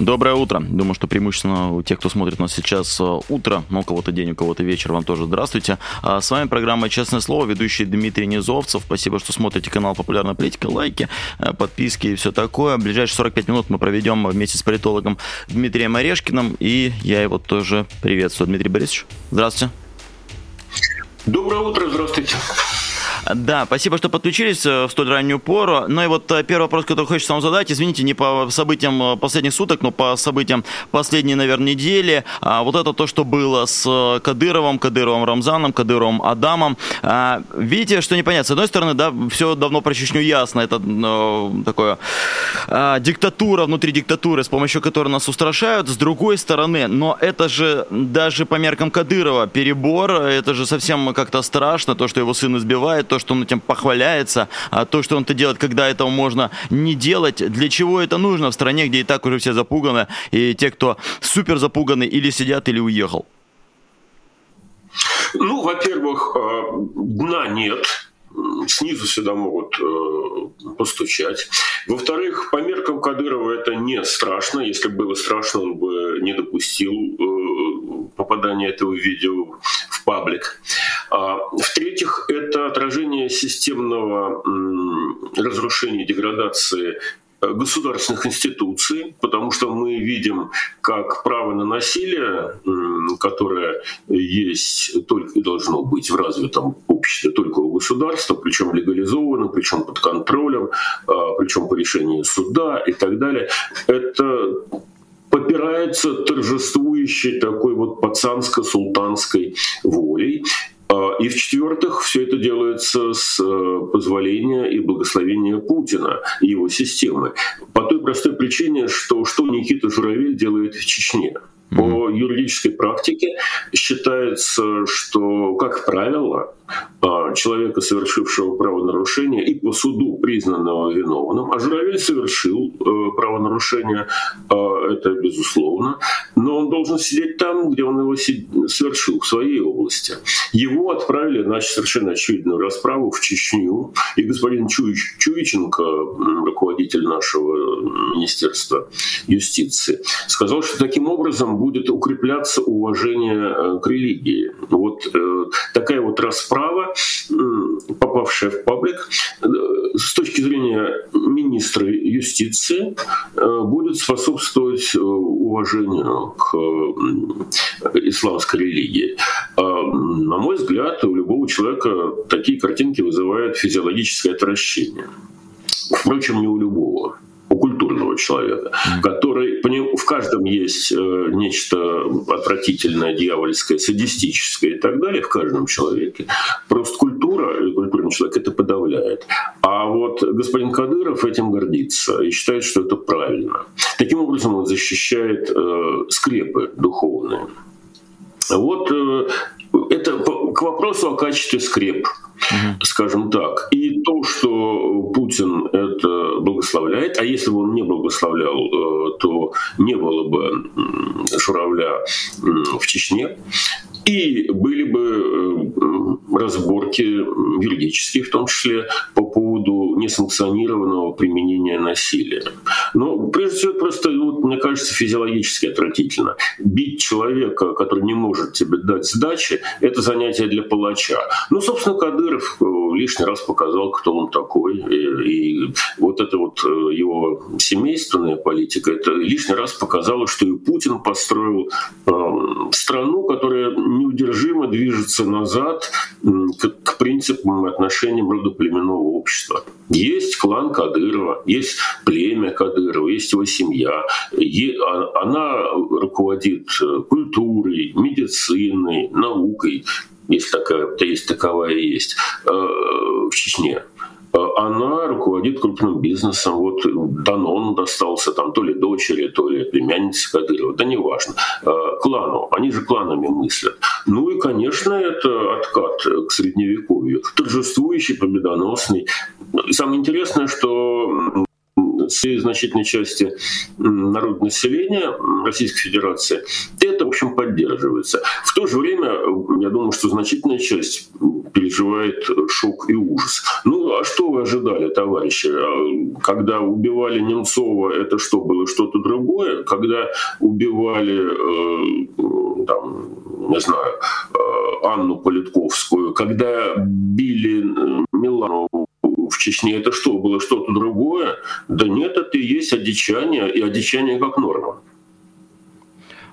Доброе утро. Думаю, что преимущественно у тех, кто смотрит нас сейчас э, утро, но у кого-то день, у кого-то вечер, вам тоже здравствуйте. А с вами программа «Честное слово», ведущий Дмитрий Низовцев. Спасибо, что смотрите канал «Популярная политика», лайки, э, подписки и все такое. В ближайшие 45 минут мы проведем вместе с политологом Дмитрием Орешкиным, и я его тоже приветствую. Дмитрий Борисович, здравствуйте. Доброе утро, здравствуйте. Да, спасибо, что подключились э, в столь раннюю пору. Ну и вот э, первый вопрос, который хочется вам задать, извините, не по событиям э, последних суток, но по событиям последней, наверное, недели. А вот это то, что было с Кадыровым, Кадыровым Рамзаном, Кадыровым Адамом. А, видите, что непонятно. С одной стороны, да, все давно про Чечню ясно. Это ну, такое а, диктатура внутри диктатуры, с помощью которой нас устрашают. С другой стороны, но это же даже по меркам Кадырова перебор. Это же совсем как-то страшно, то, что его сын избивает, то, что он этим похваляется, а то, что он это делает, когда этого можно не делать. Для чего это нужно в стране, где и так уже все запуганы, и те, кто супер запуганы, или сидят, или уехал? Ну, во-первых, э, дна нет, снизу сюда могут э, постучать. Во-вторых, по меркам Кадырова это не страшно. Если бы было страшно, он бы не допустил э, попадания этого видео в паблик. А, в-третьих, это отражение системного э, разрушения, деградации государственных институций, потому что мы видим, как право на насилие, которое есть только и должно быть в развитом обществе только у государства, причем легализовано, причем под контролем, а, причем по решению суда и так далее, это попирается торжествующей такой вот пацанско-султанской волей. А, и в-четвертых, все это делается с э, позволения и благословения Путина и его системы. По той простой причине, что что Никита Журавель делает в Чечне. По юридической практике считается, что, как правило, а, человека, совершившего правонарушение и по суду признанного виновным, а Журавель совершил э, правонарушение, а, это безусловно, но он должен сидеть там, где он его совершил, в своей области. Его отправили на совершенно очевидную расправу в Чечню, и господин Чуич, Чуиченко, руководитель нашего Министерства юстиции, сказал, что таким образом будет укрепляться уважение э, к религии. Вот э, такая вот расправа попавшее в паблик, э, с точки зрения министра юстиции, будет способствовать уважению к исламской религии. На мой взгляд, у любого человека такие картинки вызывают физиологическое отвращение. Впрочем, не у любого у культурного человека, который в каждом есть э, нечто отвратительное, дьявольское, садистическое и так далее, в каждом человеке. Просто культура культурный человек это подавляет. А вот господин Кадыров этим гордится и считает, что это правильно. Таким образом он защищает э, скрепы духовные. Вот э, это к вопросу о качестве скреп угу. скажем так. И то, что Путин это благословляет, а если бы он не благословлял, э, то не было бы Журавля в Чечне. И были бы э, разборки юридические, в том числе по поводу несанкционированного применения насилия. Но прежде всего просто, вот, мне кажется, физиологически отвратительно. Бить человека, который не может тебе дать сдачи, это занятие для палача. Ну, собственно, Кадыров э, лишний раз показал, кто он такой. И, и вот это вот э, его семейственная политика, это лишний раз показало, что и Путин построил э, страну, которая неудержимо движется назад к, принципам и отношениям родоплеменного общества. Есть клан Кадырова, есть племя Кадырова, есть его семья. А, она руководит э, культурой, медициной, наукой, если такая, есть таковая есть, э, в Чечне она руководит крупным бизнесом. Вот Данон достался там то ли дочери, то ли племяннице Кадырова, да неважно. Э, клану, они же кланами мыслят. Ну и, конечно, это откат к средневековью, торжествующий, победоносный. Самое интересное, что значительной части народного населения Российской Федерации, это, в общем, поддерживается. В то же время, я думаю, что значительная часть переживает шок и ужас. Ну, а что вы ожидали, товарищи? А, когда убивали Немцова, это что, было что-то другое? Когда убивали, э, там, не знаю, э, Анну Политковскую, когда Чечне, это что, было что-то другое? Да нет, это и есть одичание, и одичание как норма.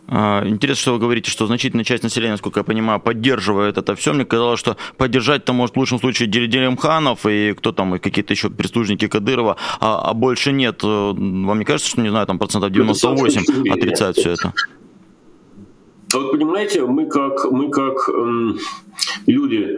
А, интересно, что вы говорите, что значительная часть населения, насколько я понимаю, поддерживает это все. Мне казалось, что поддержать-то может в лучшем случае Делимханов и кто там, и какие-то еще прислужники Кадырова, а, а больше нет. Вам не кажется, что, не знаю, там процентов 98 ну, отрицают все это? Вот понимаете, мы как, мы как эм, люди,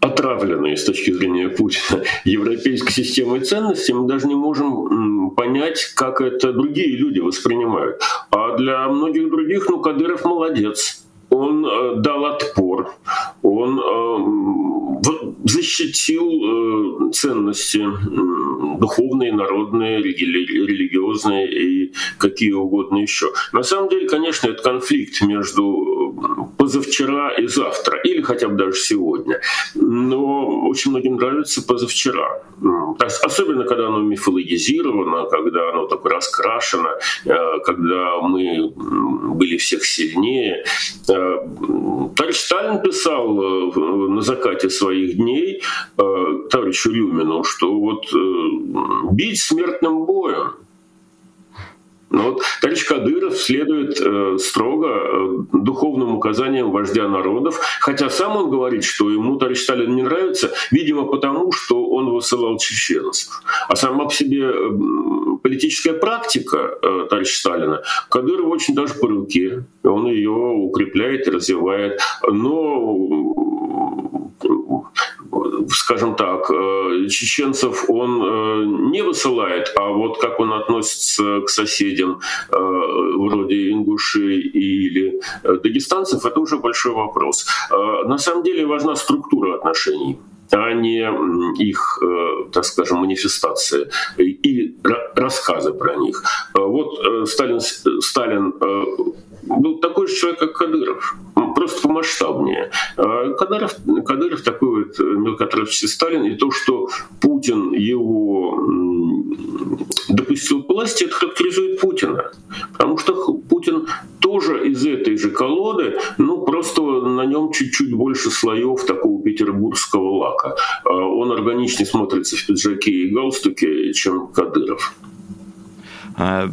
отравленные с точки зрения Путина европейской системой ценностей, мы даже не можем понять, как это другие люди воспринимают. А для многих других, ну, Кадыров молодец. Он э, дал отпор, он э, защитил э, ценности э, духовные, народные, религиозные и какие угодно еще. На самом деле, конечно, это конфликт между э, позавчера и завтра, или хотя бы даже сегодня. Но очень многим нравится позавчера. Особенно, когда оно мифологизировано, когда оно так раскрашено, э, когда мы были всех сильнее. Э, товарищ Сталин писал на закате своих дней товарищу Рюмину, что вот бить смертным боем – но вот товарищ Кадыров следует э, строго э, духовным указаниям вождя народов, хотя сам он говорит, что ему товарищ Сталин не нравится, видимо, потому что он высылал чеченцев. А сама по себе э, политическая практика э, товарища Сталина Кадыров очень даже по руке, он ее укрепляет и развивает. Но скажем так, э, чеченцев он э, не высылает, а вот как он относится к соседям э, вроде ингушей или дагестанцев, это уже большой вопрос. На самом деле важна структура отношений а не их, так скажем, манифестации и рассказы про них. Вот Сталин, Сталин был такой же человек, как Кадыров, просто помасштабнее. А Кадыров, Кадыров такой вот мелкотравчатый Сталин, и то, что Путин его допустил к власти, это характеризует Путина. Потому что Путин тоже из этой же колоды, ну просто на нем чуть-чуть больше слоев такого петербургского лака. А он органичнее смотрится в пиджаке и галстуке, чем Кадыров. А,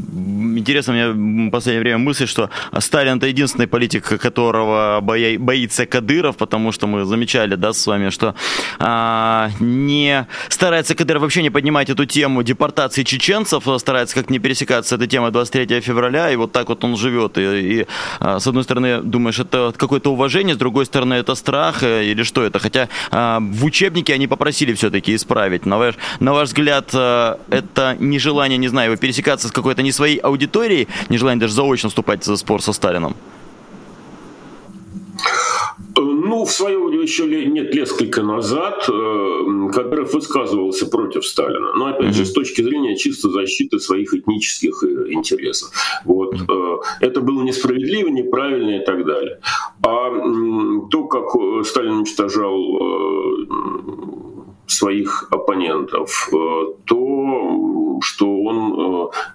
интересно мне в последнее время мысль, что Сталин это единственный политик, которого боится Кадыров, потому что мы замечали, да, с вами, что а, не старается Кадыров вообще не поднимать эту тему депортации чеченцев, а старается как не пересекаться с этой темой 23 февраля, и вот так вот он живет. И, и а, с одной стороны, думаешь, это какое-то уважение, с другой стороны, это страх э, или что это? Хотя а, в учебнике они попросили все-таки исправить. На ваш, на ваш взгляд, а, это нежелание, не знаю, пересекаться с какой-то не своей аудиторией, нежелание даже заочно вступать в спор со Сталином? Ну, в свое время еще нет, несколько назад э, Кадыров высказывался против Сталина. Но, опять mm-hmm. же, с точки зрения чисто защиты своих этнических э, интересов. Вот. Mm-hmm. Это было несправедливо, неправильно и так далее. А то, как Сталин уничтожал своих оппонентов, то, что он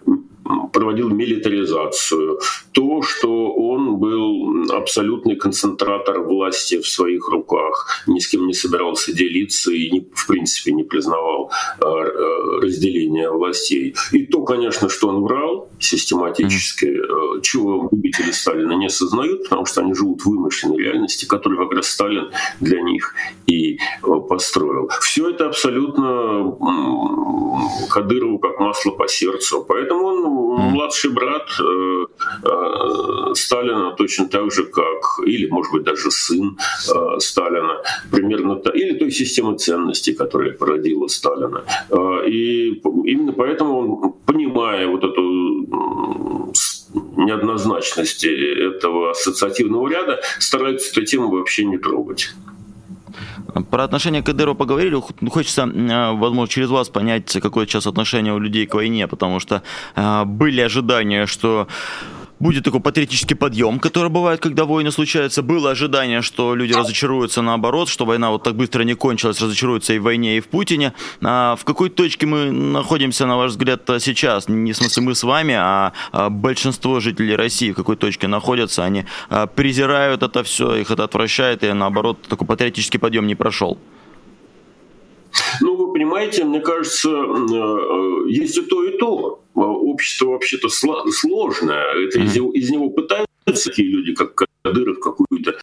проводил милитаризацию, то, что он был абсолютный концентратор власти в своих руках, ни с кем не собирался делиться и, не, в принципе, не признавал э, разделения властей. И то, конечно, что он врал систематически, чего любители Сталина не осознают, потому что они живут в вымышленной реальности, которую как раз Сталин для них и построил. Все это абсолютно Кадырову как масло по сердцу. Поэтому он младший брат э, э, Сталина точно так же, как, или, может быть, даже сын э, Сталина, примерно, та, или той системы ценностей, которая породила Сталина. И именно поэтому он, понимая вот эту неоднозначность этого ассоциативного ряда, старается эту тему вообще не трогать. Про отношение к Кадыру поговорили. Хочется, возможно, через вас понять, какое сейчас отношение у людей к войне, потому что были ожидания, что будет такой патриотический подъем, который бывает, когда войны случаются. Было ожидание, что люди разочаруются наоборот, что война вот так быстро не кончилась, разочаруются и в войне, и в Путине. А в какой точке мы находимся, на ваш взгляд, сейчас? Не в смысле мы с вами, а, а большинство жителей России в какой точке находятся? Они а, презирают это все, их это отвращает, и наоборот, такой патриотический подъем не прошел. Ну, вы понимаете, мне кажется, э, э, есть и то, и то. Общество вообще-то сложное. Это из, него, из него пытаются такие люди, как Кадыров, какую-то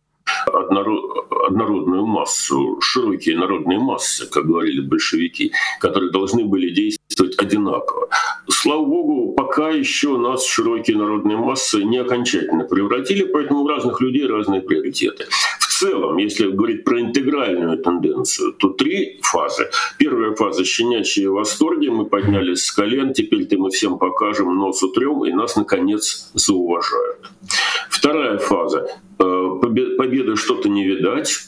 однородную массу, широкие народные массы, как говорили большевики, которые должны были действовать одинаково. Слава богу, пока еще нас широкие народные массы не окончательно превратили, поэтому у разных людей разные приоритеты. В целом, если говорить про интегральную тенденцию, то три фазы. Первая фаза — щенячьи восторги, мы поднялись с колен, теперь-то мы всем покажем, нос утрем, и нас, наконец, зауважают. Вторая фаза э, — победы что-то не видать,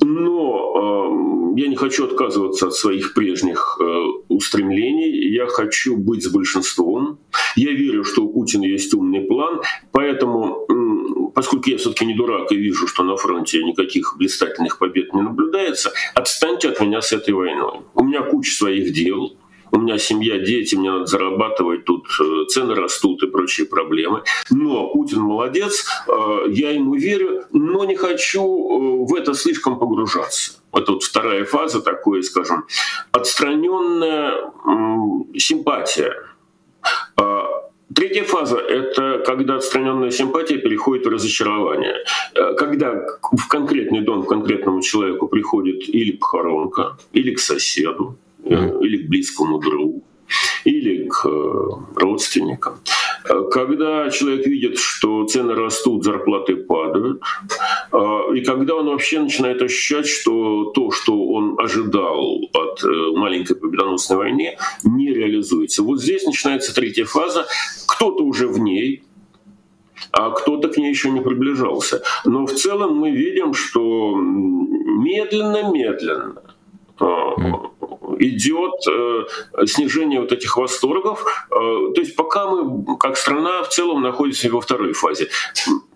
но э, я не хочу отказываться от своих прежних э, устремлений. Я хочу быть с большинством. Я верю, что у Путина есть умный план. Поэтому, поскольку я все-таки не дурак и вижу, что на фронте никаких блистательных побед не наблюдается, отстаньте от меня с этой войной. У меня куча своих дел у меня семья, дети, мне надо зарабатывать, тут э, цены растут и прочие проблемы. Но Путин молодец, э, я ему верю, но не хочу э, в это слишком погружаться. Это вот вторая фаза, такое, скажем, отстраненная симпатия. Третья фаза — это когда отстраненная симпатия переходит в разочарование. Когда в конкретный дом к конкретному человеку приходит или похоронка, или к соседу, Э, или к близкому другу, или к э, родственникам. Э, когда человек видит, что цены растут, зарплаты падают, и когда он вообще начинает ощущать, что то, что он ожидал от маленькой победоносной войны, не реализуется. Вот здесь начинается третья фаза. Кто-то уже в ней, а кто-то к ней еще не приближался. Но в целом мы видим, что медленно-медленно идет э, снижение вот этих восторгов. Э, то есть пока мы, как страна, в целом находимся во второй фазе.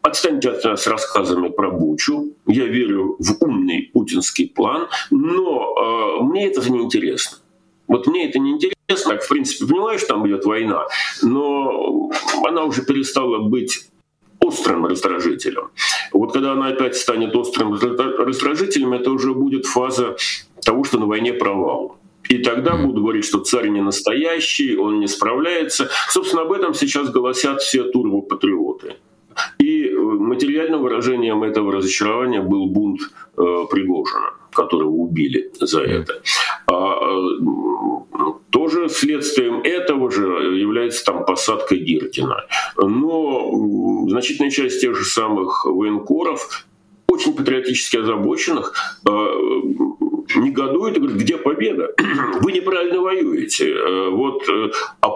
Отстаньте от нас рассказами про Бучу. Я верю в умный путинский план, но э, мне это не интересно. Вот мне это не интересно. В принципе, понимаю, что там идет война, но она уже перестала быть острым раздражителем. Вот когда она опять станет острым раздражителем, это уже будет фаза того, что на войне провал. И тогда буду говорить, что царь не настоящий, он не справляется. Собственно, об этом сейчас голосят все турбопатриоты. И э, материальным выражением этого разочарования был бунт э, Пригожина, которого убили за это. А, тоже следствием этого же является там посадка Гиркина. Но значительная часть тех же самых военкоров очень патриотически озабоченных, э, негодует и говорит, где победа? Вы неправильно воюете. Э, вот э, а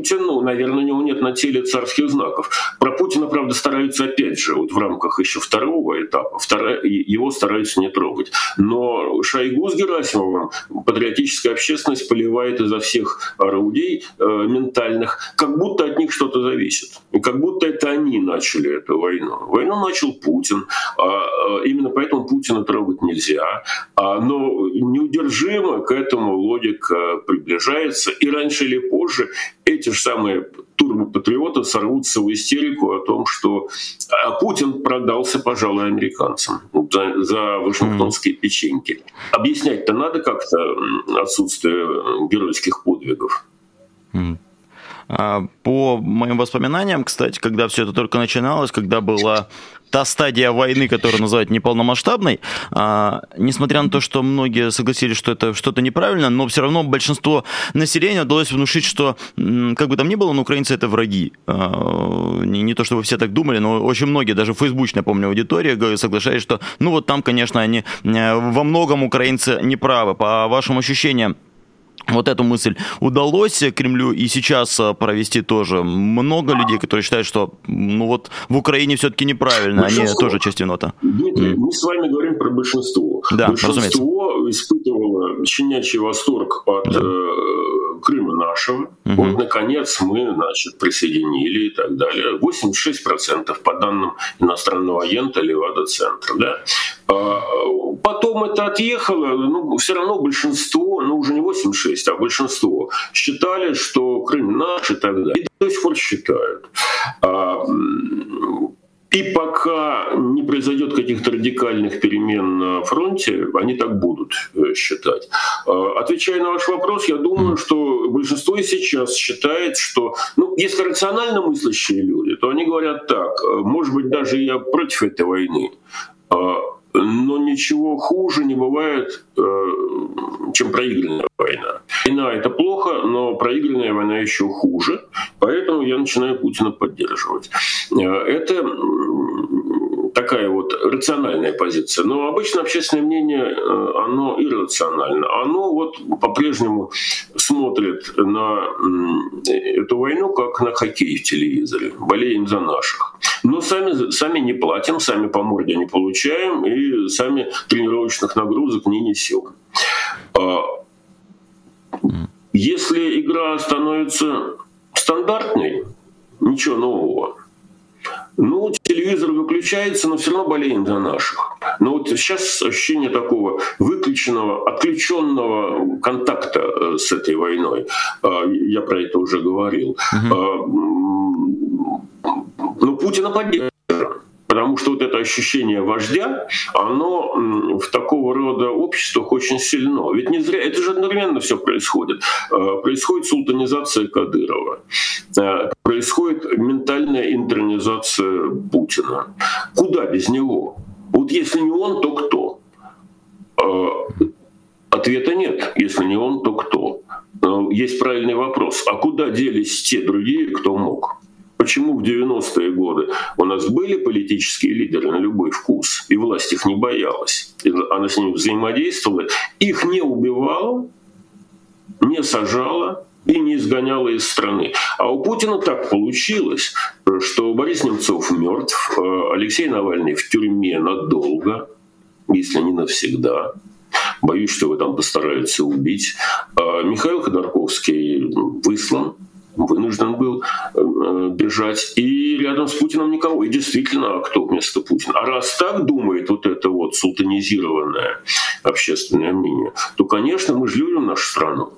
Путин, ну, наверное, у него нет на теле царских знаков. Про Путина, правда, стараются опять же, вот в рамках еще второго этапа, вторая, его стараются не трогать. Но Шойгу с Герасимовым патриотическая общественность поливает изо всех орудий э, ментальных, как будто от них что-то зависит. И как будто это они начали эту войну. Войну начал Путин. А, а, именно поэтому Путина трогать нельзя. А, но неудержимо к этому логика приближается. И раньше или позже эти же самые турбопатриоты сорвутся в истерику о том, что а, Путин продался, пожалуй, американцам за, за вашингтонские печеньки. Объяснять-то надо как-то отсутствие геройских подвигов. По моим воспоминаниям, кстати, когда все это только начиналось, когда была та стадия войны, которую называют неполномасштабной, а, несмотря на то, что многие согласились, что это что-то неправильно, но все равно большинство населения удалось внушить, что, как бы там ни было, но украинцы это враги. А, не, не то, чтобы все так думали, но очень многие, даже фейсбучная, помню, аудитория соглашались, что, ну вот там, конечно, они э, во многом украинцы неправы. По вашим ощущениям, вот эту мысль удалось Кремлю и сейчас э, провести тоже. Много людей, которые считают, что ну вот в Украине все-таки неправильно, большинство. они тоже часть винота. Дмитрий, mm. мы с вами говорим про большинство. Да, Большинство разумеется. испытывало щенячий восторг от да. э, Крыма нашего. Угу. Вот, наконец, мы, значит, присоединили и так далее. 86% по данным иностранного агента Левада-центра. Да? А, потом это отъехало, ну, все равно большинство, ну, уже не 86, а большинство считали, что Крым наш и так далее. И до сих пор считают. И пока не произойдет каких-то радикальных перемен на фронте, они так будут э, считать. А, отвечая на ваш вопрос, я думаю, что большинство и сейчас считает, что, ну, если рационально мыслящие люди, то они говорят так, э, может быть, даже я против этой войны, а, но ничего хуже не бывает, э, чем проигранная война. Война — это плохо, но проигранная война еще хуже, поэтому я начинаю Путина поддерживать. Э, это такая вот рациональная позиция. Но обычно общественное мнение, э, оно иррационально. Оно вот по-прежнему смотрит на эту войну как на хоккей в телевизоре. Болеем за наших. Но сами, сами не платим, сами по морде не получаем и сами тренировочных нагрузок не несем. А, если игра становится стандартной, ничего нового. Ну, телевизор выключается, но все равно болеем за наших. Но вот сейчас ощущение такого выключенного, отключенного контакта э, с этой войной. А, я про это уже говорил. Угу. Но Путина поддерживает. Потому что вот это ощущение вождя, оно в такого рода обществах очень сильно. Ведь не зря, это же одновременно все происходит. Э, происходит султанизация Кадырова, э, происходит ментальная интернизация Путина. Куда без него? Вот если не он, то кто? Э, ответа нет. Если не он, то кто? Есть правильный вопрос. А куда делись те другие, кто мог? Почему в 90-е годы у нас были политические лидеры на любой вкус, и власть их не боялась, она с ними взаимодействовала, их не убивала, не сажала и не изгоняла из страны. А у Путина так получилось, что Борис Немцов мертв, э, Алексей Навальный в тюрьме надолго, если не навсегда. Боюсь, что его там постараются убить. А Михаил Ходорковский выслан вынужден был э, бежать. И рядом с Путиным никого. И действительно, а кто вместо Путина? А раз так думает вот это вот султанизированное общественное мнение, то, конечно, мы же любим нашу страну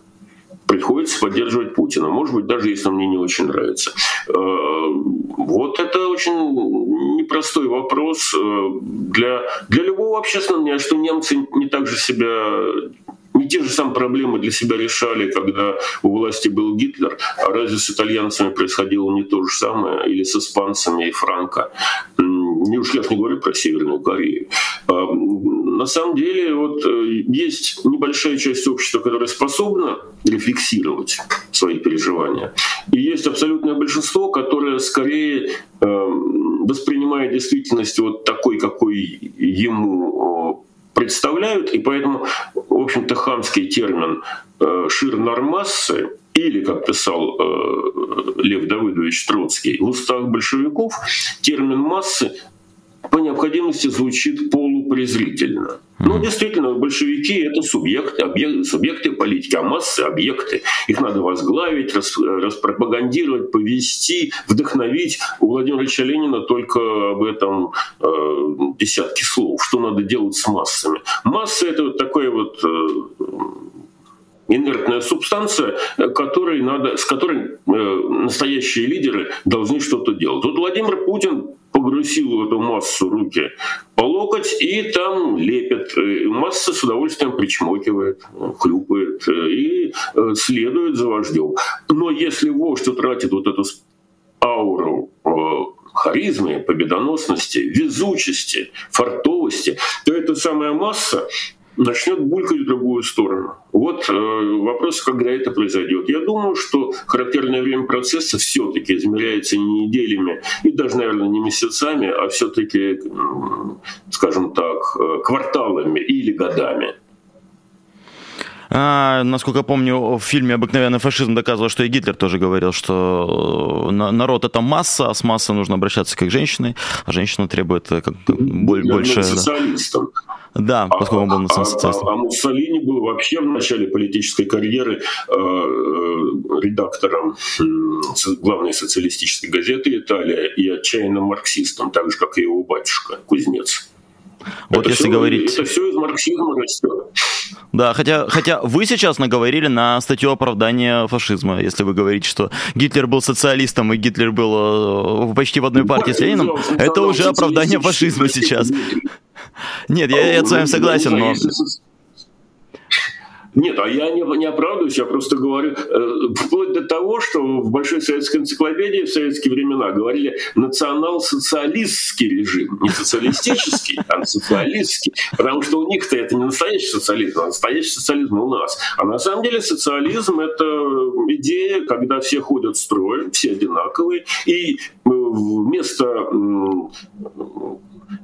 приходится поддерживать Путина. Может быть, даже если он мне не очень нравится. Э, вот это очень непростой вопрос э, для, для любого общественного мнения, что немцы не так же себя не те же самые проблемы для себя решали, когда у власти был Гитлер, а разве с итальянцами происходило не то же самое, или с испанцами и Франко? Не уж я не говорю про Северную Корею. А, на самом деле вот э, есть небольшая часть общества, которая способна рефлексировать свои переживания. И есть абсолютное большинство, которое скорее э, воспринимает действительность вот такой, какой ему представляют, и поэтому, в общем-то, хамский термин э, «шир нормассы» или, как писал э, Лев Давыдович Троцкий, в устах большевиков термин «массы» по необходимости звучит полупрезрительно. Ну, действительно, большевики — это субъекты, объекты, субъекты политики, а массы — объекты. Их надо возглавить, рас, распропагандировать, повести, вдохновить. У Владимира Ильича Ленина только об этом э, десятки слов. Что надо делать с массами? Массы — это вот такое вот э, инертная субстанция, которой надо, с которой э, настоящие лидеры должны что-то делать. Вот Владимир Путин погрузил в эту массу руки по локоть и там лепит. Масса с удовольствием причмокивает, хлюпает и э, следует за вождем. Но если вождь утратит вот эту ауру э, харизмы, победоносности, везучести, фартовости, то эта самая масса начнет булькать в другую сторону. Вот э, вопрос, когда это произойдет. Я думаю, что характерное время процесса все-таки измеряется не неделями и даже, наверное, не месяцами, а все-таки, скажем так, э, кварталами или годами. А, насколько помню, в фильме «Обыкновенный фашизм» доказывал, что и Гитлер тоже говорил, что э, народ — это масса, а с массой нужно обращаться как к женщине, а женщина требует э, как, больше... Социалистом. Да, а, поскольку он был национал-социалистом. А, а, а Муссолини был вообще в начале политической карьеры э, э, редактором э, главной социалистической газеты «Италия» и отчаянным марксистом, так же, как и его батюшка, кузнец. Вот это если все, говорить... Это все из марксизма растет. Да, хотя, хотя вы сейчас наговорили на статью оправдания фашизма, если вы говорите, что Гитлер был социалистом и Гитлер был э, почти в одной партии с Лениным, это уже оправдание фашизма сейчас. Нет, я, я с вами согласен, но... Нет, а я не, не оправдываюсь, я просто говорю, э, вплоть до того, что в Большой советской энциклопедии в советские времена говорили национал-социалистский режим, не социалистический, а социалистский, потому что у них-то это не настоящий социализм, а настоящий социализм у нас. А на самом деле социализм — это идея, когда все ходят строем, все одинаковые, и э, вместо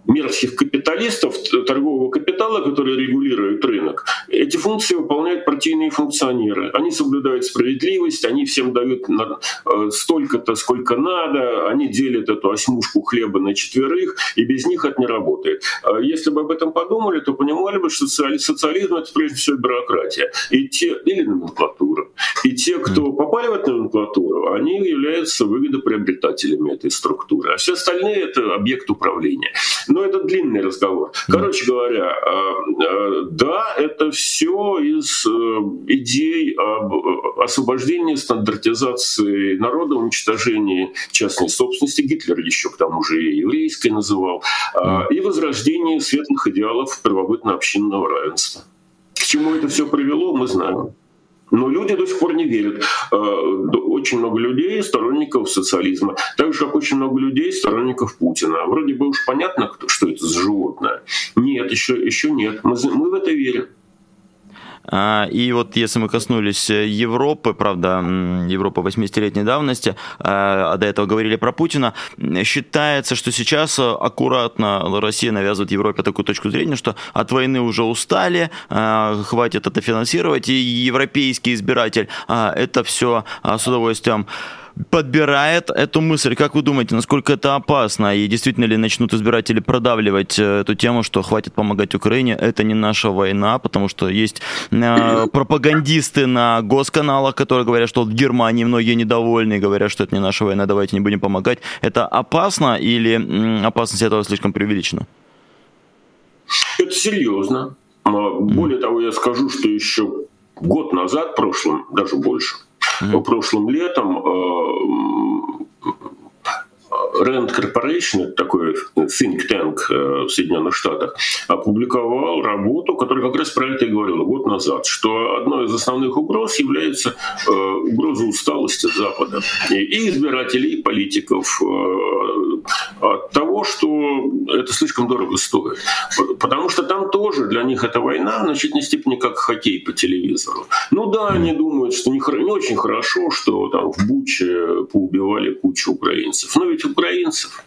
мерзких капиталистов, торгового капитала, который регулирует рынок, эти функции выполняют партийные функционеры. Они соблюдают справедливость, они всем дают э, столько-то, сколько надо, они делят эту осьмушку хлеба на четверых, и без них это не работает. А если бы об этом подумали, то понимали бы, что социализм — это прежде всего бюрократия. И те, или номенклатура. И те, кто попали в эту номенклатуру, они являются выгодоприобретателями этой структуры. А все остальные — это объект управления. Но это длинный разговор. Короче говоря, а, а, да, это все из э, идей об э, освобождении, стандартизации народа, уничтожении частной собственности. Гитлер еще к тому же и еврейской называл. И возрождении светлых идеалов первобытно-общинного равенства. К чему это все привело, мы знаем. Но люди до сих пор не верят. Э, очень много людей, сторонников социализма. Так же, как очень много людей, сторонников Путина. Вроде бы уж понятно, что это за животное. Нет, еще, еще нет. Мы, мы в это верим. А, и вот если мы коснулись э, Европы, правда, Европа 80-летней давности, а, а до этого говорили про Путина, считается, что сейчас э, аккуратно Россия навязывает Европе такую точку зрения, что от войны уже устали, а, хватит это финансировать, и европейский избиратель это все с удовольствием подбирает эту мысль. Как вы думаете, насколько это опасно? И действительно ли начнут избиратели продавливать э, эту тему, что хватит помогать Украине, это не наша война, потому что есть э, пропагандисты на госканалах, которые говорят, что в Германии многие недовольны, говорят, что это не наша война, давайте не будем помогать. Это опасно или опасность этого слишком преувеличена? Это серьезно. Более того, я скажу, что еще год назад, прошлым, даже больше, Mm-hmm. Прошлым летом э, Rand Corporation, такой think tank э, в Соединенных Штатах, опубликовал работу, которая как раз про это и говорила год назад, что одной из основных угроз является угроза усталости Запада и избирателей, и политиков от того, что это слишком дорого стоит. Потому что там тоже для них эта война в значительной степени как хоккей по телевизору. Ну да, они думают, что не, не очень хорошо, что там в Буче поубивали кучу украинцев. Но ведь украинцев.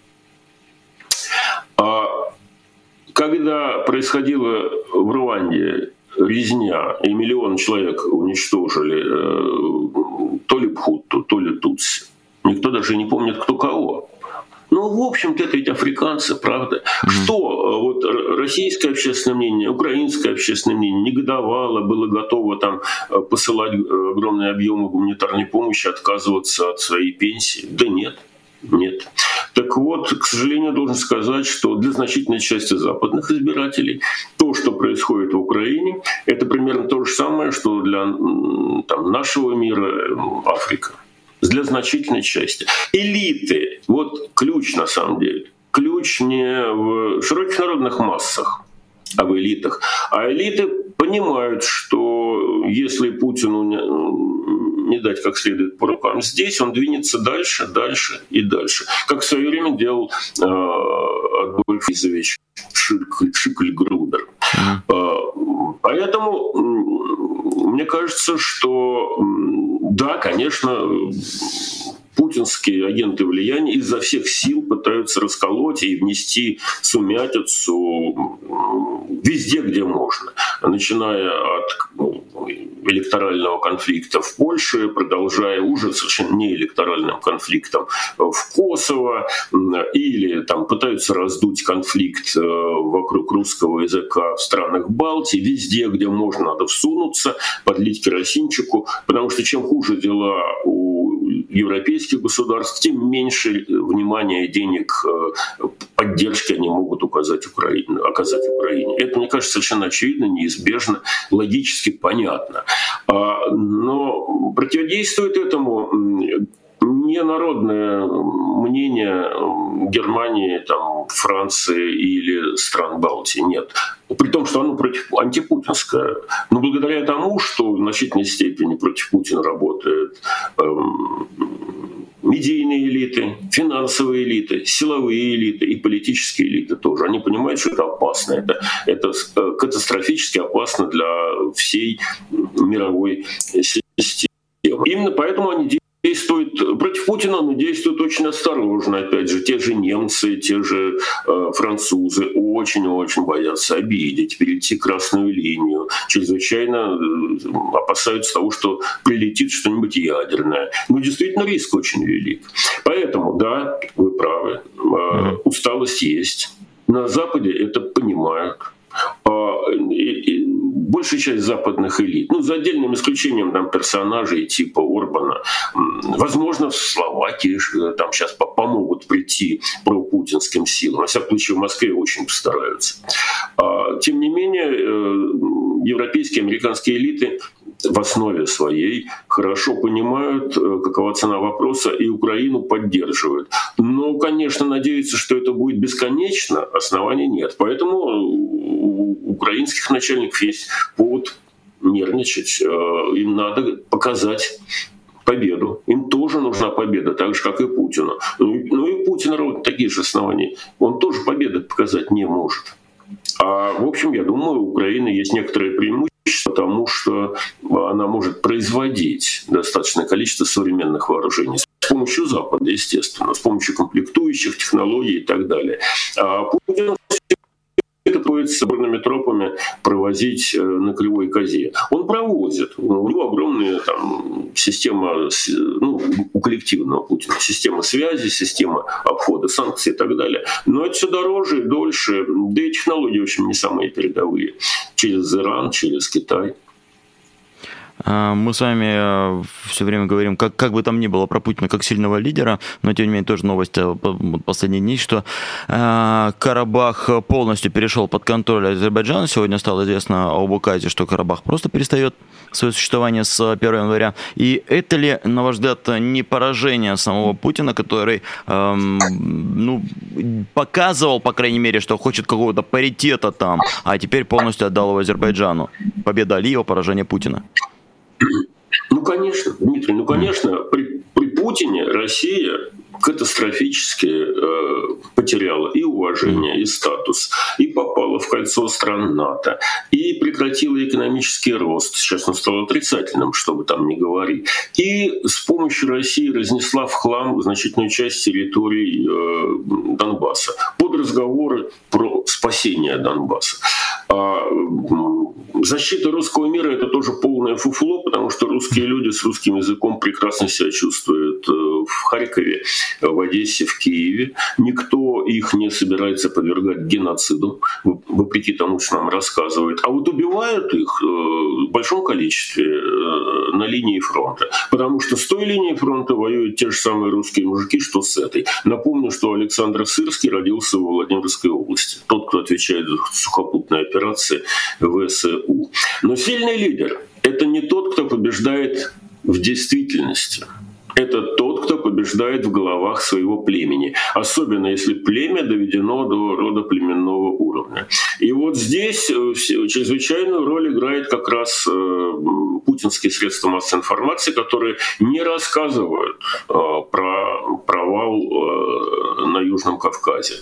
А когда происходило в Руанде резня, и миллион человек уничтожили э, то ли Бхутту, то ли Тутси, никто даже не помнит, кто кого. Ну, в общем-то, это ведь африканцы, правда. Mm-hmm. Что э, вот российское общественное мнение, украинское общественное мнение негодовало, было готово там э, посылать э, огромные объемы гуманитарной помощи, отказываться от своей пенсии? Да нет. Нет. Так вот, к сожалению, должен сказать, что для значительной части западных избирателей то, что происходит в Украине, это примерно то же самое, что для там, нашего мира Африка для значительной части. Элиты, вот ключ на самом деле. Ключ не в широких народных массах, а в элитах. А элиты понимают, что если Путину не, дать как следует по рукам здесь, он двинется дальше, дальше и дальше. Как в свое время делал э, Адольф Изович Шикль-Грубер. Mm-hmm. Э, поэтому мне кажется, что да, конечно, путинские агенты влияния изо всех сил пытаются расколоть и внести сумятицу везде, где можно, начиная от ну, электорального конфликта в Польше, продолжая уже совершенно не электоральным конфликтом в Косово, или там пытаются раздуть конфликт вокруг русского языка в странах Балтии, везде, где можно, надо всунуться, подлить керосинчику, потому что чем хуже дела у европейских государств, тем меньше внимания и денег поддержки они могут указать Украине, оказать Украине. Это, мне кажется, совершенно очевидно, неизбежно, логически понятно. А, но противодействует этому не народное мнение Германии, там, Франции или стран Балтии. Нет. При том, что оно против антипутинское. Но благодаря тому, что в значительной степени против Путина работает эм, медийные элиты, финансовые элиты, силовые элиты и политические элиты тоже. Они понимают, что это опасно, это, это э, катастрофически опасно для всей мировой системы. Именно поэтому они действует против Путина, но действуют очень осторожно. Опять же, те же немцы, те же э, французы очень-очень боятся обидеть, перейти красную линию. Чрезвычайно э, опасаются того, что прилетит что-нибудь ядерное. Но действительно риск очень велик. Поэтому, да, вы правы, э, усталость есть. На Западе это понимают. А, большая часть западных элит, ну, за отдельным исключением там персонажей типа Орбана, возможно, в Словакии э, там сейчас помогут прийти пропутинским силам. Во всяком случае, в Москве очень постараются. А, тем не менее, э, европейские, американские элиты в основе своей хорошо понимают, э, какова цена вопроса, и Украину поддерживают. Но, конечно, надеяться, что это будет бесконечно, оснований нет. Поэтому украинских начальников есть повод нервничать. Э, им надо показать победу. Им тоже нужна победа, так же, как и Путину. Ну, ну и Путин ровно такие же основания. Он тоже победы показать не может. А, в общем, я думаю, у Украины есть некоторые преимущества потому что она может производить достаточное количество современных вооружений с помощью Запада, естественно, с помощью комплектующих, технологий и так далее. А Путин это с соборными тропами провозить э, на кривой козе. Он провозит. У него огромная там, система, ну, у коллективного Путина, система связи, система обхода санкций и так далее. Но это все дороже и дольше. Да и технологии, в общем, не самые передовые. Через Иран, через Китай. А, мы с вами э, все время говорим, как, как бы там ни было про Путина как сильного лидера, но тем не менее тоже новость э, последние дни, что э, Карабах полностью перешел под контроль Азербайджана. Сегодня стало известно об указе, что Карабах просто перестает свое существование с 1 января. И это ли, на ваш взгляд, не поражение самого Путина, который эм, ну, показывал, по крайней мере, что хочет какого-то паритета там, а теперь полностью отдал его Азербайджану? Победа Алиева, поражение Путина. Ну, конечно, Дмитрий, ну, конечно, при, при Путине Россия катастрофически э, потеряла и уважение, и статус, и попала в кольцо стран НАТО, и прекратила экономический рост. Сейчас он стал отрицательным, что бы там ни говорили. И с помощью России разнесла в хлам значительную часть территорий э, Донбасса под разговоры про спасение Донбасса. А, защита русского мира это тоже полное фуфло, потому что русские люди с русским языком прекрасно себя чувствуют э, в Харькове, в Одессе, в Киеве. Никто их не собирается подвергать геноциду, вопреки тому, что нам рассказывают. А вот убивают их э, в большом количестве э, на линии фронта, потому что с той линии фронта воюют те же самые русские мужики, что с этой. Напомню, что Александр Сырский родился в Владимирской области. Тот, кто отвечает за сухопутные операции ВСУ. Но сильный лидер – это не тот, кто побеждает в действительности. Это тот, кто побеждает в головах своего племени, особенно если племя доведено до рода племенного уровня. И вот здесь э, чрезвычайную роль играет как раз э, путинские средства массовой информации, которые не рассказывают э, про провал на Южном Кавказе.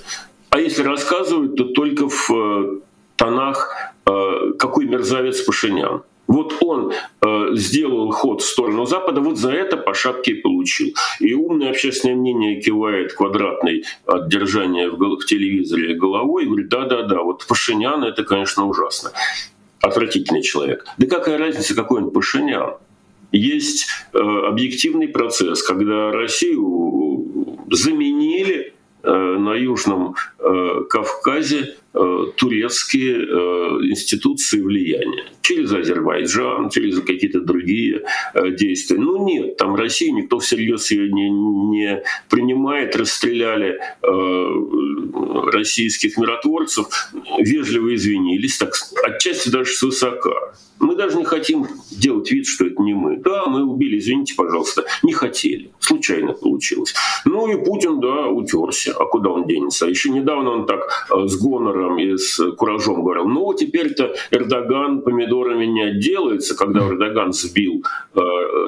А если рассказывают, то только в тонах «какой мерзавец Пашинян». Вот он э, сделал ход в сторону Запада, вот за это по шапке и получил. И умное общественное мнение кивает квадратной от держания в, в телевизоре головой и говорит, да-да-да, вот Пашинян это, конечно, ужасно. отвратительный человек. Да какая разница, какой он Пашинян? Есть э, объективный процесс, когда Россию заменили э, на Южном э, Кавказе Э, турецкие э, институции влияния через Азербайджан, через какие-то другие э, действия. Ну нет, там Россия никто всерьез ее не, не принимает, расстреляли российских миротворцев, вежливо извинились, так отчасти даже свысока. Мы даже не хотим делать вид, что это не мы. Да, мы убили, извините, пожалуйста, не хотели. Случайно получилось. Ну и Путин, да, утерся. А куда он денется? Еще недавно он так с гонором помидором и с куражом говорил, ну, теперь-то Эрдоган помидорами не отделается, когда Эрдоган сбил э,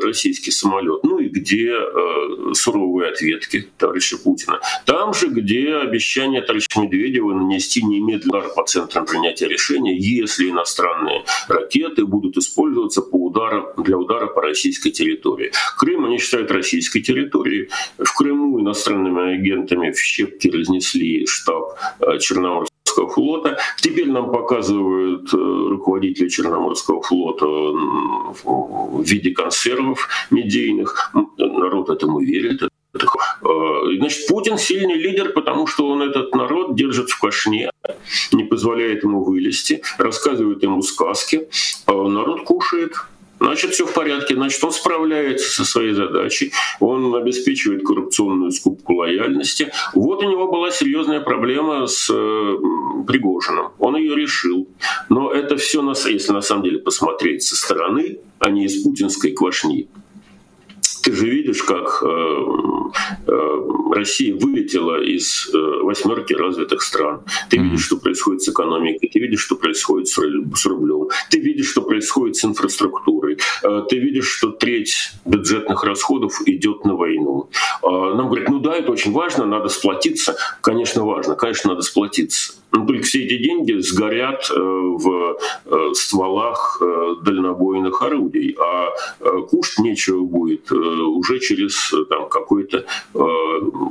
российский самолет. Ну и где э, суровые ответки товарища Путина? Там же, где обещание товарища Медведева нанести немедленно удар по центрам принятия решения, если иностранные ракеты будут использоваться по ударам, для удара по российской территории. Крым они считают российской территорией. В Крыму иностранными агентами в щепки разнесли штаб э, Черноморского Черноморского флота. Теперь нам показывают э, руководители Черноморского флота в виде консервов медийных. Народ этому верит. Э, значит, Путин сильный лидер, потому что он этот народ держит в кашне, не позволяет ему вылезти, рассказывает ему сказки. А народ кушает, значит, все в порядке, значит, он справляется со своей задачей, он обеспечивает коррупционную скупку лояльности. Вот у него была серьезная проблема с э, Пригожиным. Он ее решил. Но это все, если на самом деле посмотреть со стороны, а не из путинской квашни, ты же видишь, как э, э, Россия вылетела из э, восьмерки развитых стран. Ты видишь, что происходит с экономикой, ты видишь, что происходит с рублем, ты видишь, что происходит с инфраструктурой, ты видишь, что треть бюджетных расходов идет на войну. Нам говорят, да, это очень важно, надо сплотиться. Конечно, важно, конечно, надо сплотиться. Но только все эти деньги сгорят в стволах дальнобойных орудий, а кушать нечего будет уже через э, там, какое-то э,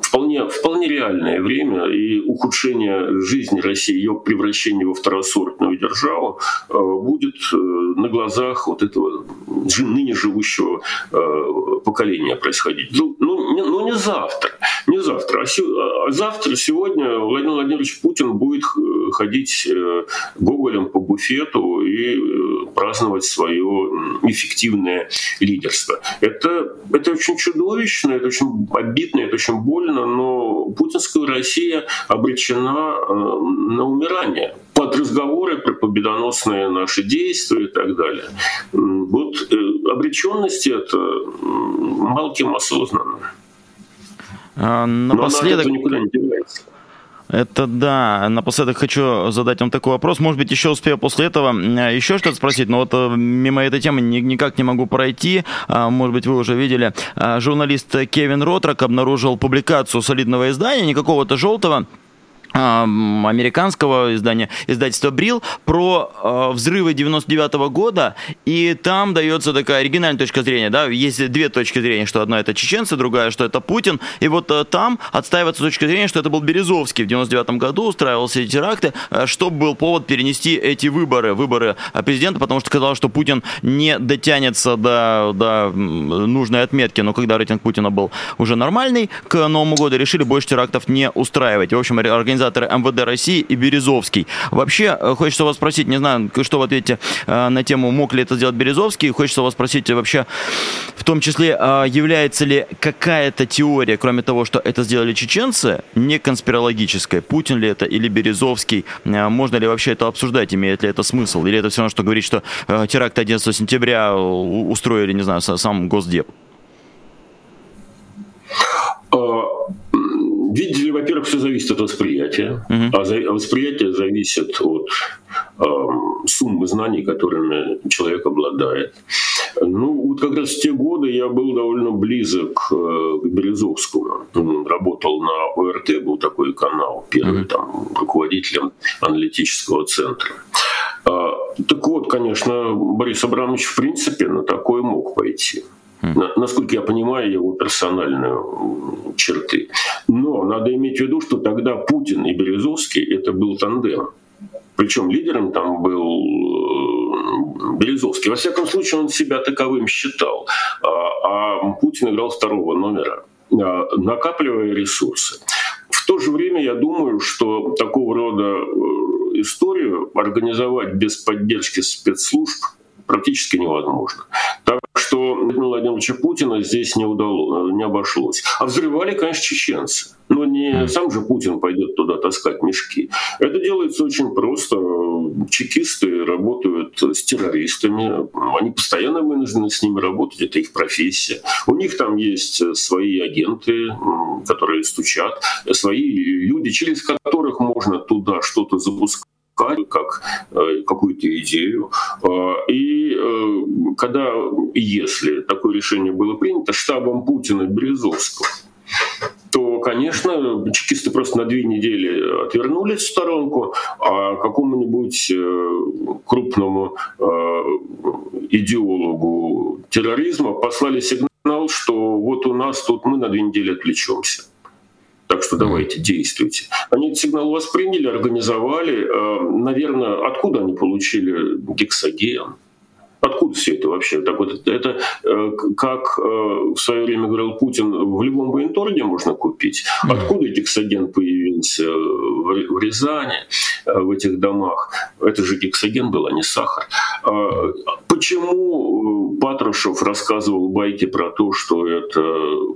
вполне, вполне реальное время и ухудшение жизни России, ее превращение во второсортную державу э, будет на глазах вот этого ныне живущего поколения происходить. Ну, ну, не, ну не завтра, не завтра, а, се, а завтра, сегодня Владимир Владимирович Путин будет ходить Гоголем по буфету и праздновать свое эффективное лидерство. Это это очень чудовищно, это очень обидно, это очень больно, но путинская Россия обречена э, на умирание под разговоры про победоносные наши действия и так далее. Вот э, обреченность это мало кем осознанно. А, напоследок... Но никуда не девается. Это да. Напоследок хочу задать вам такой вопрос. Может быть, еще успею после этого еще что-то спросить, но вот э, мимо этой темы никак не могу пройти. А, может быть, вы уже видели. А, журналист Кевин Ротрак обнаружил публикацию солидного издания, не какого-то желтого, американского издания, издательства Брил, про э, взрывы 99 -го года, и там дается такая оригинальная точка зрения, да, есть две точки зрения, что одна это чеченцы, другая, что это Путин, и вот э, там отстаивается точка зрения, что это был Березовский в 99 году, устраивал все эти теракты, э, что был повод перенести эти выборы, выборы президента, потому что казалось, что Путин не дотянется до, до нужной отметки, но когда рейтинг Путина был уже нормальный, к Новому году решили больше терактов не устраивать. В общем, организация организаторы МВД России и Березовский. Вообще, э, хочется вас спросить, не знаю, что вы ответите э, на тему, мог ли это сделать Березовский, хочется вас спросить вообще, в том числе, э, является ли какая-то теория, кроме того, что это сделали чеченцы, не конспирологическая, Путин ли это или Березовский, можно ли вообще это обсуждать, имеет ли это смысл, или это все равно, что говорить, что теракт 11 сентября устроили, не знаю, сам Госдеп? Видите ли, во-первых, все зависит от восприятия, uh-huh. а восприятие зависит от э, суммы знаний, которыми человек обладает. Ну, вот как раз в те годы я был довольно близок э, к Березовскому. Работал на ОРТ, был такой канал, первый там руководителем аналитического центра. А, так вот, конечно, Борис Абрамович в принципе на такое мог пойти насколько я понимаю его персональные черты. Но надо иметь в виду, что тогда Путин и Березовский это был тандем. Причем лидером там был Березовский. Во всяком случае, он себя таковым считал. А, а Путин играл второго номера, а, накапливая ресурсы. В то же время я думаю, что такого рода э, историю организовать без поддержки спецслужб практически невозможно. Так что Владимировича Путина здесь не удалось, не обошлось. А взрывали, конечно, чеченцы. Но не сам же Путин пойдет туда таскать мешки. Это делается очень просто. Чекисты работают с террористами. Они постоянно вынуждены с ними работать. Это их профессия. У них там есть свои агенты, которые стучат, свои люди, через которых можно туда что-то запускать как э, какую-то идею. Э, и э, когда, если такое решение было принято штабом Путина Березовского, то, конечно, чекисты просто на две недели отвернулись в сторонку, а какому-нибудь крупному идеологу терроризма послали сигнал, что вот у нас тут мы на две недели отвлечемся. Так что давайте, действуйте. Они этот сигнал восприняли, организовали. Э, Наверное, откуда они получили гексоген? Откуда все это вообще? Так вот, это, э, как э, в свое время говорил Путин, в любом военторге можно купить. Откуда гексоген появился в Рязани, в этих домах? Это же гексоген был, а не сахар. Почему Патрушев рассказывал байки про то, что это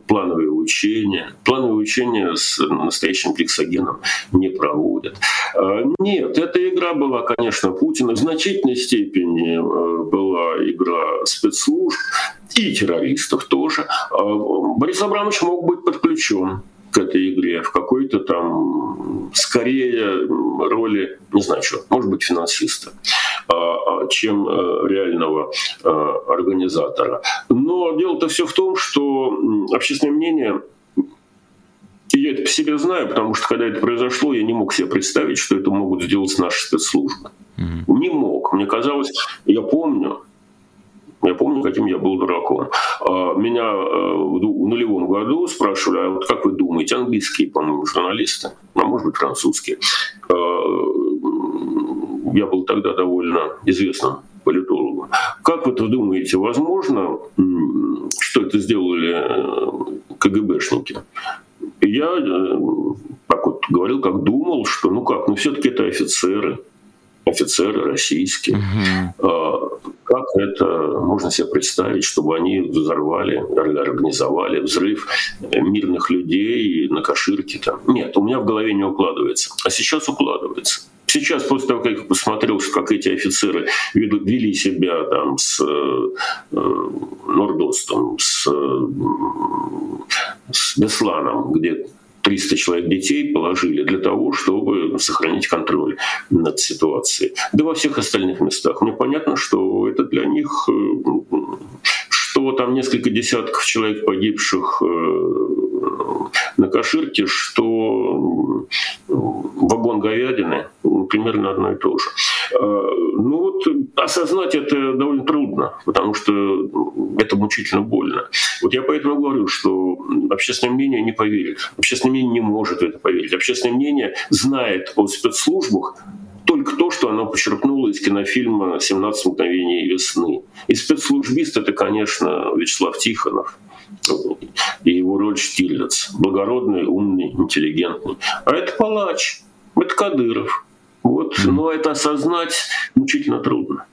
плановые учения? Плановые учения с настоящим гексогеном не проводят. Нет, эта игра была, конечно, Путина в значительной степени была была игра спецслужб и террористов тоже. А, Борис Абрамович мог быть подключен к этой игре в какой-то там скорее роли, не знаю что, может быть, финансиста, а, а, чем э, реального организатора. Но дело-то все в том, что общественное мнение и я это по себе знаю, потому что когда это произошло, я не мог себе представить, что это могут сделать наши спецслужбы. Mm-hmm. Не мог. Мне казалось, я помню, я помню, каким я был дураком. А, меня э, в нулевом году спрашивали, а вот как вы думаете, английские, по-моему, журналисты, а может быть французские. А, я был тогда довольно известным политологом. Как вы это думаете, возможно, что это сделали э, КГБшники? Я э, так вот говорил, как думал, что ну как, ну все-таки это офицеры, офицеры российские. Uh-huh. Как это можно себе представить, чтобы они взорвали, организовали взрыв мирных людей на Каширке? Там? Нет, у меня в голове не укладывается. А сейчас укладывается. Сейчас, после того, как я посмотрел, как эти офицеры вели себя там с э, Нордостом, с, э, с Бесланом, где 300 человек детей положили для того, чтобы сохранить контроль над ситуацией. Да во всех остальных местах. Мне понятно, что это для них, э, что там несколько десятков человек погибших э, на Каширке, что вагон говядины, примерно одно и то же. Э, ну вот осознать это довольно трудно, потому что это мучительно больно. Вот я поэтому говорю, что общественное мнение не поверит. Общественное мнение не может в это поверить. Общественное мнение знает о спецслужбах только то, что оно почерпнуло из кинофильма «17 мгновений весны». И спецслужбист — это, конечно, Вячеслав Тихонов и его роль Штирлиц. Благородный, умный, интеллигентный. А это палач, это Кадыров. Вот. Но это осознать мучительно трудно.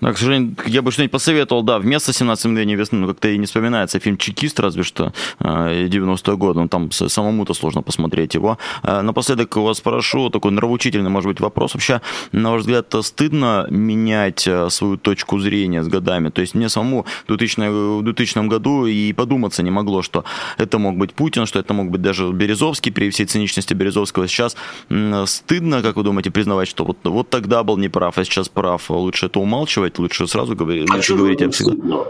Да, к сожалению, я бы что-нибудь посоветовал, да, вместо 17 мгновений весны, ну, как-то и не вспоминается фильм «Чекист», разве что, 90-е а, годы, ну, там самому-то сложно посмотреть его. А, напоследок вас спрошу, такой нравоучительный, может быть, вопрос. Вообще, на ваш взгляд, стыдно менять а, свою точку зрения с годами? То есть мне самому в 2000, в 2000 году и подуматься не могло, что это мог быть Путин, что это мог быть даже Березовский, при всей циничности Березовского. Сейчас стыдно, как вы думаете, признавать, что вот, вот тогда был неправ, а сейчас прав, лучше это умалчивать, лучше сразу говорить, а лучше говорить всегда.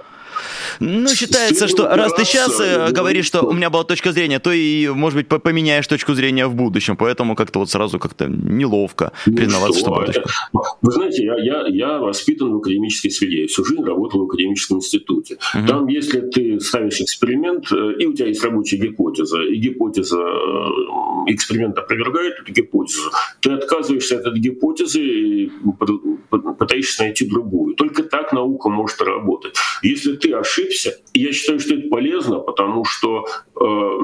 Ну, считается, что раз ты сейчас э, говоришь, что у меня была точка зрения, то и, может быть, поменяешь точку зрения в будущем. Поэтому как-то вот сразу как-то неловко ну признаваться, что, что точка. Вы знаете, я, я, я воспитан в академической среде. Я всю жизнь работал в академическом институте. Угу. Там, если ты ставишь эксперимент, э, и у тебя есть рабочая гипотеза, и гипотеза э, эксперимент опровергает эту гипотезу, ты отказываешься от этой гипотезы и пытаешься найти другую. Только так наука может работать. Если ты ошибся, я считаю, что это полезно, потому что э,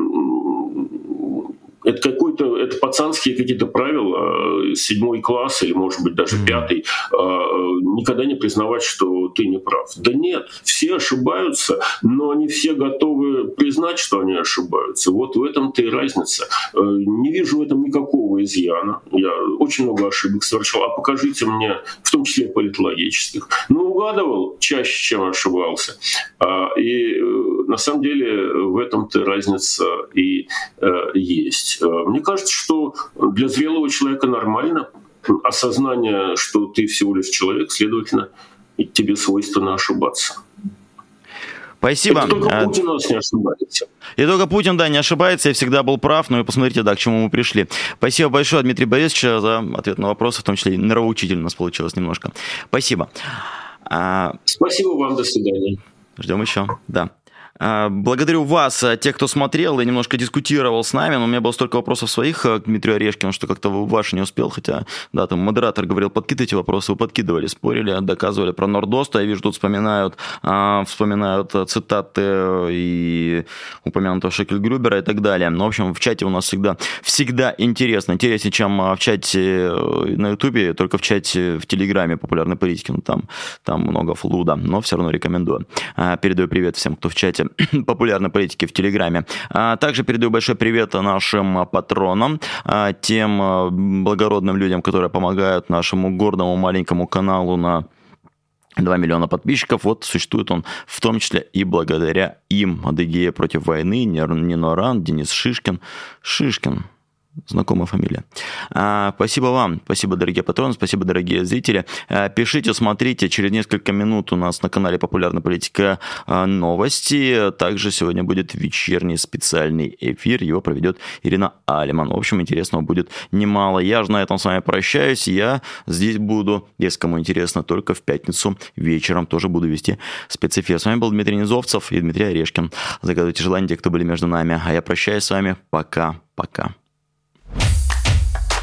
это какой-то, это пацанские какие-то правила, э, седьмой класс или, может быть, даже пятый, э, никогда не признавать, что ты не прав. Да нет, все ошибаются, но не все готовы признать, что они ошибаются. Вот в этом-то и разница. Э, не вижу в этом никакого изъяна. Я очень много ошибок совершил. А покажите мне, в том числе политологических. Ну, угадывал чаще, чем ошибался. А, и на самом деле в этом-то разница и есть есть. Э, мне кажется, что для зрелого человека нормально осознание, что ты всего лишь человек, следовательно, тебе свойственно ошибаться. Спасибо. Это только а, Путин нас не ошибается. И только Путин, да, не ошибается, я всегда был прав, ну и посмотрите, да, к чему мы пришли. Спасибо большое, Дмитрий Борисович, за ответ на вопросы, в том числе и нравоучитель у нас получилось немножко. Спасибо. А, Спасибо вам, до свидания. Ждем еще, да. А, благодарю вас, а, тех, кто смотрел и немножко дискутировал с нами, но у меня было столько вопросов своих а, к Дмитрию Орешкину, что как-то ваш не успел, хотя, да, там модератор говорил, подкидывайте вопросы, вы подкидывали, спорили, доказывали про Нордоста, я вижу, тут вспоминают, вспоминают цитаты и упомянутого Шекель Грубера и так далее. Ну, в общем, в чате у нас всегда, всегда интересно, интереснее, чем в чате э, на Ютубе, только в чате в Телеграме популярной политики, ну, там, там много флуда, но все равно рекомендую. Передаю привет всем, кто в чате популярной политики в Телеграме. А также передаю большой привет нашим патронам, а, тем а, благородным людям, которые помогают нашему гордому маленькому каналу на 2 миллиона подписчиков, вот существует он в том числе и благодаря им. Адыгея против войны, Нино Ран, Денис Шишкин. Шишкин, Знакомая фамилия. А, спасибо вам, спасибо, дорогие патроны, спасибо, дорогие зрители. А, пишите, смотрите, через несколько минут у нас на канале «Популярная политика» а, новости. Также сегодня будет вечерний специальный эфир, его проведет Ирина Алиман. В общем, интересного будет немало. Я же на этом с вами прощаюсь, я здесь буду, если кому интересно, только в пятницу вечером тоже буду вести спецэфир. С вами был Дмитрий Низовцев и Дмитрий Орешкин. Загадывайте желания те, кто были между нами. А я прощаюсь с вами. Пока-пока.